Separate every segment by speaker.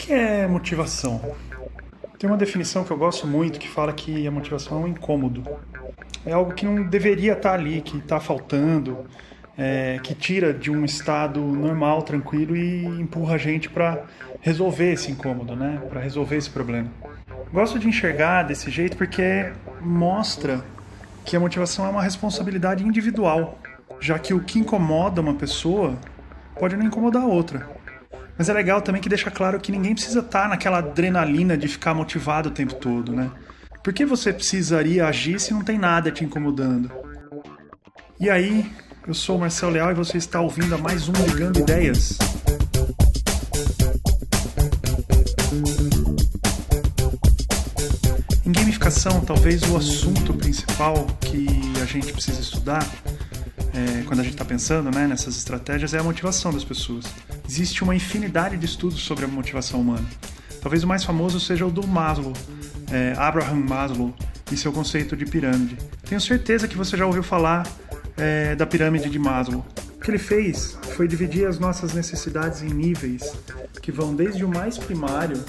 Speaker 1: que é motivação? Tem uma definição que eu gosto muito que fala que a motivação é um incômodo. É algo que não deveria estar ali, que está faltando, é, que tira de um estado normal, tranquilo e empurra a gente para resolver esse incômodo, né? Para resolver esse problema. Gosto de enxergar desse jeito porque mostra que a motivação é uma responsabilidade individual, já que o que incomoda uma pessoa pode não incomodar a outra. Mas é legal também que deixa claro que ninguém precisa estar tá naquela adrenalina de ficar motivado o tempo todo, né? Por que você precisaria agir se não tem nada te incomodando? E aí, eu sou o Marcelo Leal e você está ouvindo a mais um Ligando Ideias. Em gamificação, talvez o assunto principal que a gente precisa estudar é, quando a gente está pensando né, nessas estratégias é a motivação das pessoas. Existe uma infinidade de estudos sobre a motivação humana. Talvez o mais famoso seja o do Maslow, é, Abraham Maslow, e seu conceito de pirâmide. Tenho certeza que você já ouviu falar é, da pirâmide de Maslow. O que ele fez foi dividir as nossas necessidades em níveis que vão desde o mais primário,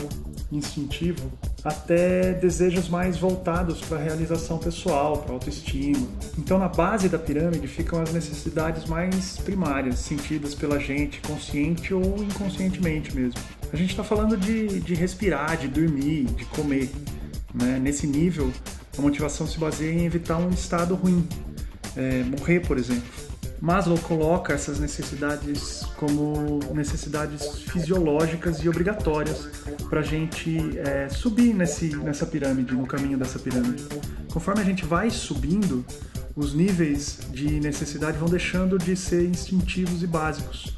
Speaker 1: instintivo, até desejos mais voltados para a realização pessoal, para autoestima. Então, na base da pirâmide ficam as necessidades mais primárias, sentidas pela gente, consciente ou inconscientemente mesmo. A gente está falando de, de respirar, de dormir, de comer. Né? Nesse nível, a motivação se baseia em evitar um estado ruim, é, morrer, por exemplo. Maslow coloca essas necessidades como necessidades fisiológicas e obrigatórias para a gente é, subir nesse, nessa pirâmide, no caminho dessa pirâmide. Conforme a gente vai subindo, os níveis de necessidade vão deixando de ser instintivos e básicos.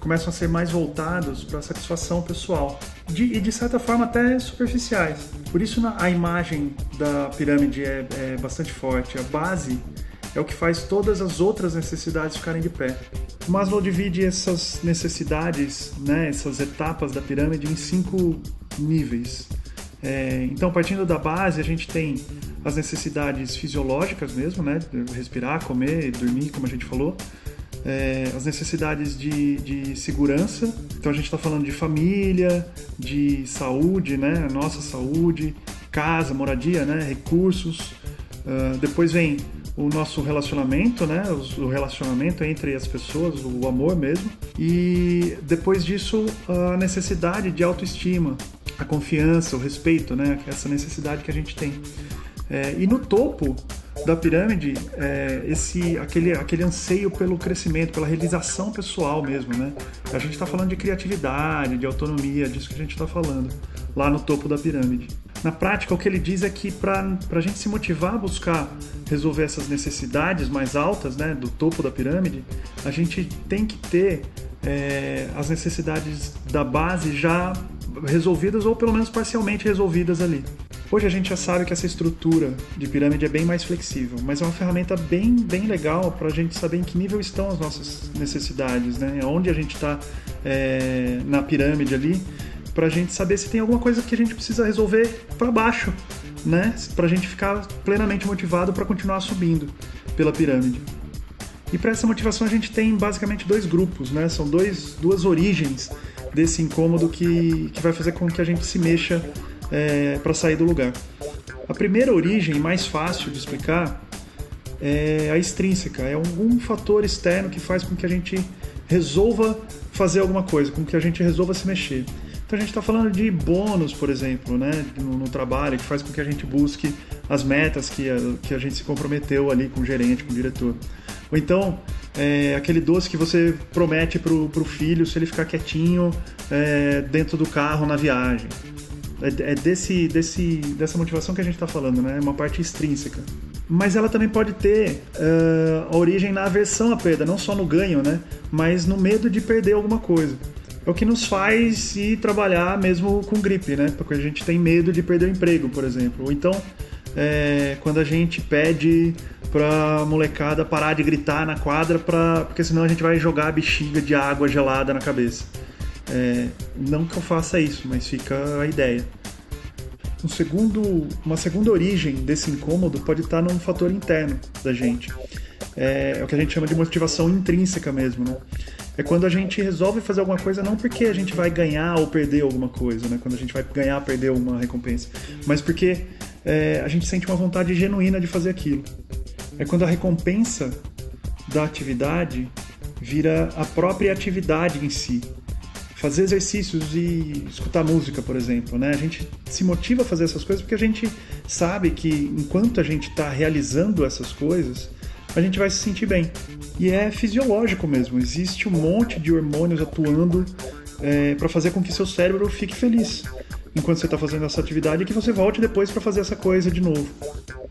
Speaker 1: Começam a ser mais voltados para a satisfação pessoal de, e, de certa forma, até superficiais. Por isso, a imagem da pirâmide é, é bastante forte. A base é o que faz todas as outras necessidades ficarem de pé. Maslow divide essas necessidades, né, essas etapas da pirâmide em cinco níveis. É, então, partindo da base, a gente tem as necessidades fisiológicas mesmo, né, respirar, comer, dormir, como a gente falou. É, as necessidades de, de segurança. Então a gente está falando de família, de saúde, né? Nossa saúde, casa, moradia, né? Recursos. Uh, depois vem o nosso relacionamento, né? O relacionamento entre as pessoas, o amor mesmo. E depois disso, a necessidade de autoestima, a confiança, o respeito, né? Essa necessidade que a gente tem. É, e no topo da pirâmide, é, esse, aquele, aquele anseio pelo crescimento, pela realização pessoal mesmo, né? A gente está falando de criatividade, de autonomia, disso que a gente está falando, lá no topo da pirâmide. Na prática, o que ele diz é que para a gente se motivar a buscar resolver essas necessidades mais altas, né, do topo da pirâmide, a gente tem que ter é, as necessidades da base já resolvidas ou pelo menos parcialmente resolvidas ali. Hoje a gente já sabe que essa estrutura de pirâmide é bem mais flexível, mas é uma ferramenta bem, bem legal para a gente saber em que nível estão as nossas necessidades, né? onde a gente está é, na pirâmide ali para a gente saber se tem alguma coisa que a gente precisa resolver para baixo, né? Para a gente ficar plenamente motivado para continuar subindo pela pirâmide. E para essa motivação a gente tem basicamente dois grupos, né? São dois, duas origens desse incômodo que, que vai fazer com que a gente se mexa é, para sair do lugar. A primeira origem, mais fácil de explicar, é a extrínseca. É algum fator externo que faz com que a gente resolva fazer alguma coisa, com que a gente resolva se mexer. Então a gente está falando de bônus, por exemplo, né, no, no, trabalho, que faz com que a gente busque as metas que a, que a gente se comprometeu ali com o gerente, com o diretor. Ou então, é, aquele doce que você promete para o filho se ele ficar quietinho é, dentro do carro na viagem. É, é desse, desse, dessa motivação que a gente está falando, né? É uma parte extrínseca. Mas ela também pode ter uh, a origem na aversão à perda, não só no ganho, né? Mas no medo de perder alguma coisa é o que nos faz ir trabalhar mesmo com gripe, né? Porque a gente tem medo de perder o emprego, por exemplo. Ou então, é, quando a gente pede pra molecada parar de gritar na quadra, pra, porque senão a gente vai jogar a bexiga de água gelada na cabeça. É, não que eu faça isso, mas fica a ideia. Um segundo, uma segunda origem desse incômodo pode estar num fator interno da gente. É, é o que a gente chama de motivação intrínseca mesmo, né? É quando a gente resolve fazer alguma coisa não porque a gente vai ganhar ou perder alguma coisa, né? Quando a gente vai ganhar ou perder uma recompensa, mas porque é, a gente sente uma vontade genuína de fazer aquilo. É quando a recompensa da atividade vira a própria atividade em si. Fazer exercícios e escutar música, por exemplo, né? A gente se motiva a fazer essas coisas porque a gente sabe que enquanto a gente está realizando essas coisas, a gente vai se sentir bem. E é fisiológico mesmo. Existe um monte de hormônios atuando é, para fazer com que seu cérebro fique feliz enquanto você está fazendo essa atividade e que você volte depois para fazer essa coisa de novo.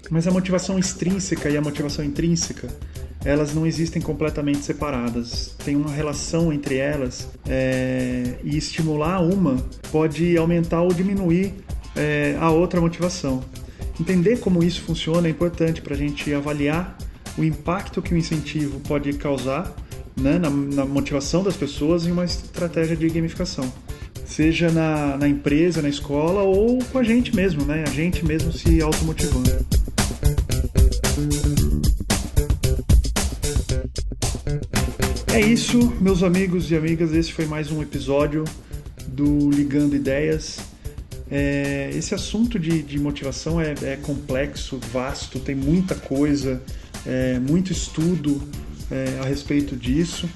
Speaker 1: Mas a motivação extrínseca e a motivação intrínseca elas não existem completamente separadas. Tem uma relação entre elas é, e estimular uma pode aumentar ou diminuir é, a outra motivação. Entender como isso funciona é importante para a gente avaliar o impacto que o incentivo pode causar né, na, na, motivação das pessoas em uma estratégia de gamificação. Seja na, na empresa, na escola ou com a gente mesmo, né? A gente mesmo se automotivando. É isso, meus amigos e amigas. Esse foi mais um episódio do Ligando Ideias. É, esse assunto de, de motivação é, é, complexo, vasto, tem muita coisa, é, muito estudo é, a respeito disso.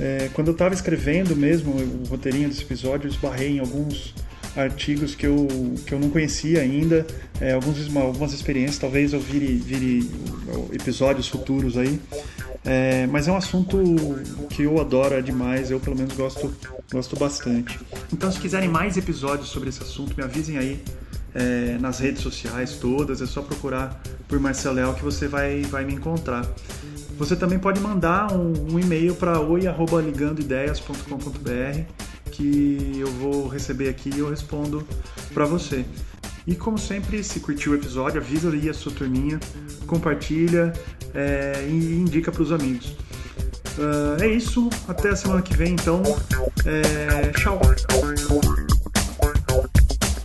Speaker 1: É, quando eu estava escrevendo mesmo o roteirinho desse episódio, eu esbarrei em alguns artigos que eu, que eu não conhecia ainda, é, alguns, algumas experiências, talvez eu vire, vire episódios futuros aí. É, mas é um assunto que eu adoro demais, eu pelo menos gosto, gosto bastante. Então, se quiserem mais episódios sobre esse assunto, me avisem aí é, nas redes sociais todas, é só procurar por Marcelo Leal que você vai, vai me encontrar. Você também pode mandar um, um e-mail para oi@ligandoideias.com.br que eu vou receber aqui e eu respondo para você. E como sempre, se curtiu o episódio, avisa aí a sua turminha, compartilha é, e indica para os amigos. Uh, é isso, até a semana que vem, então. É, tchau.